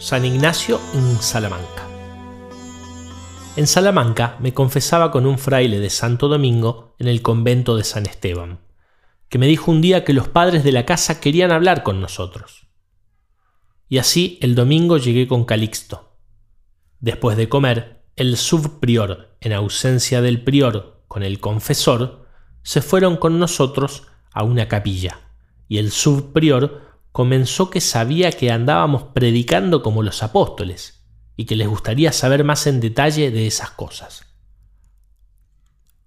San Ignacio en Salamanca. En Salamanca me confesaba con un fraile de Santo Domingo en el convento de San Esteban, que me dijo un día que los padres de la casa querían hablar con nosotros. Y así el domingo llegué con Calixto. Después de comer, el subprior, en ausencia del prior con el confesor, se fueron con nosotros a una capilla, y el subprior comenzó que sabía que andábamos predicando como los apóstoles y que les gustaría saber más en detalle de esas cosas.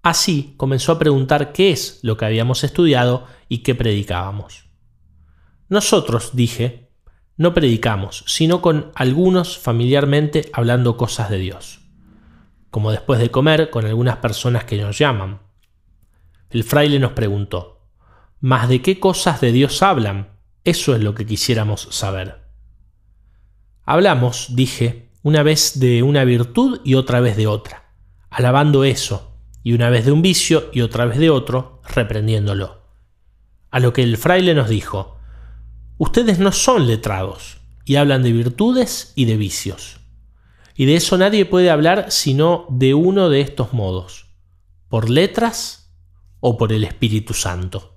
Así comenzó a preguntar qué es lo que habíamos estudiado y qué predicábamos. Nosotros, dije, no predicamos, sino con algunos familiarmente hablando cosas de Dios, como después de comer con algunas personas que nos llaman. El fraile nos preguntó, ¿Mas de qué cosas de Dios hablan? Eso es lo que quisiéramos saber. Hablamos, dije, una vez de una virtud y otra vez de otra, alabando eso, y una vez de un vicio y otra vez de otro, reprendiéndolo. A lo que el fraile nos dijo, ustedes no son letrados, y hablan de virtudes y de vicios. Y de eso nadie puede hablar sino de uno de estos modos, por letras o por el Espíritu Santo.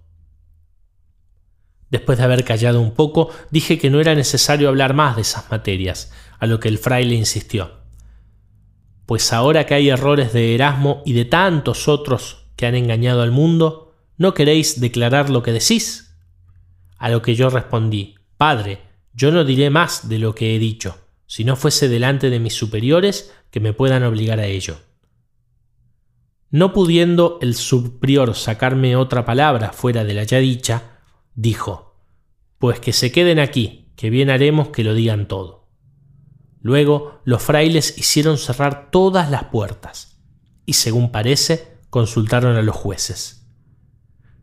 Después de haber callado un poco, dije que no era necesario hablar más de esas materias, a lo que el fraile insistió. Pues ahora que hay errores de Erasmo y de tantos otros que han engañado al mundo, ¿no queréis declarar lo que decís? A lo que yo respondí, Padre, yo no diré más de lo que he dicho, si no fuese delante de mis superiores que me puedan obligar a ello. No pudiendo el subprior sacarme otra palabra fuera de la ya dicha, dijo, Pues que se queden aquí, que bien haremos que lo digan todo. Luego los frailes hicieron cerrar todas las puertas, y según parece, consultaron a los jueces.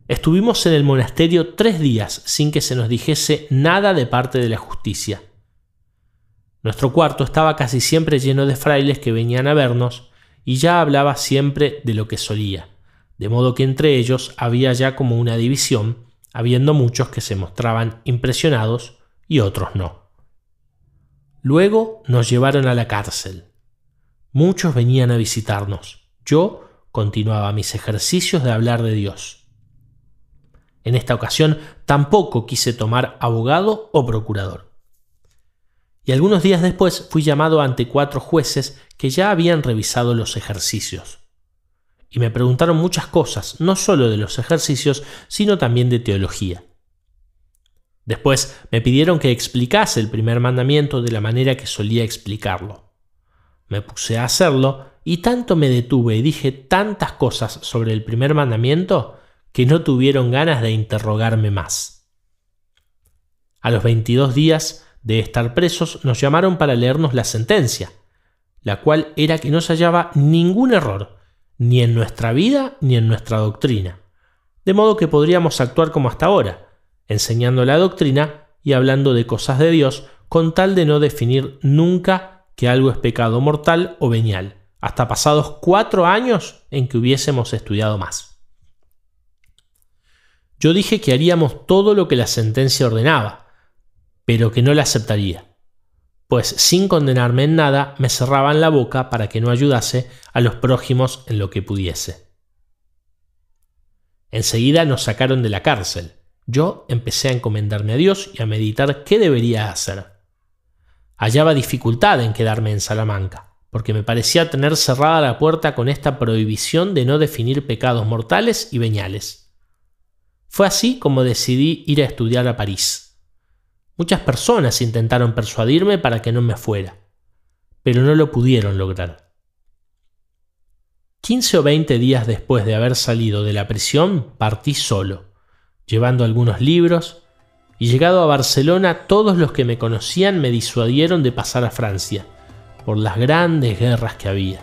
Estuvimos en el monasterio tres días sin que se nos dijese nada de parte de la justicia. Nuestro cuarto estaba casi siempre lleno de frailes que venían a vernos, y ya hablaba siempre de lo que solía, de modo que entre ellos había ya como una división, habiendo muchos que se mostraban impresionados y otros no. Luego nos llevaron a la cárcel. Muchos venían a visitarnos. Yo continuaba mis ejercicios de hablar de Dios. En esta ocasión tampoco quise tomar abogado o procurador. Y algunos días después fui llamado ante cuatro jueces que ya habían revisado los ejercicios y me preguntaron muchas cosas, no solo de los ejercicios, sino también de teología. Después me pidieron que explicase el primer mandamiento de la manera que solía explicarlo. Me puse a hacerlo y tanto me detuve y dije tantas cosas sobre el primer mandamiento que no tuvieron ganas de interrogarme más. A los 22 días de estar presos nos llamaron para leernos la sentencia, la cual era que no se hallaba ningún error, ni en nuestra vida ni en nuestra doctrina. De modo que podríamos actuar como hasta ahora, enseñando la doctrina y hablando de cosas de Dios, con tal de no definir nunca que algo es pecado mortal o venial, hasta pasados cuatro años en que hubiésemos estudiado más. Yo dije que haríamos todo lo que la sentencia ordenaba, pero que no la aceptaría pues sin condenarme en nada me cerraban la boca para que no ayudase a los prójimos en lo que pudiese. Enseguida nos sacaron de la cárcel. Yo empecé a encomendarme a Dios y a meditar qué debería hacer. Hallaba dificultad en quedarme en Salamanca, porque me parecía tener cerrada la puerta con esta prohibición de no definir pecados mortales y veniales. Fue así como decidí ir a estudiar a París. Muchas personas intentaron persuadirme para que no me fuera, pero no lo pudieron lograr. 15 o 20 días después de haber salido de la prisión, partí solo, llevando algunos libros, y llegado a Barcelona todos los que me conocían me disuadieron de pasar a Francia, por las grandes guerras que había.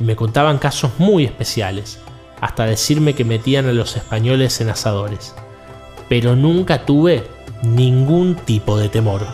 Y me contaban casos muy especiales, hasta decirme que metían a los españoles en asadores. Pero nunca tuve ningún tipo de temor.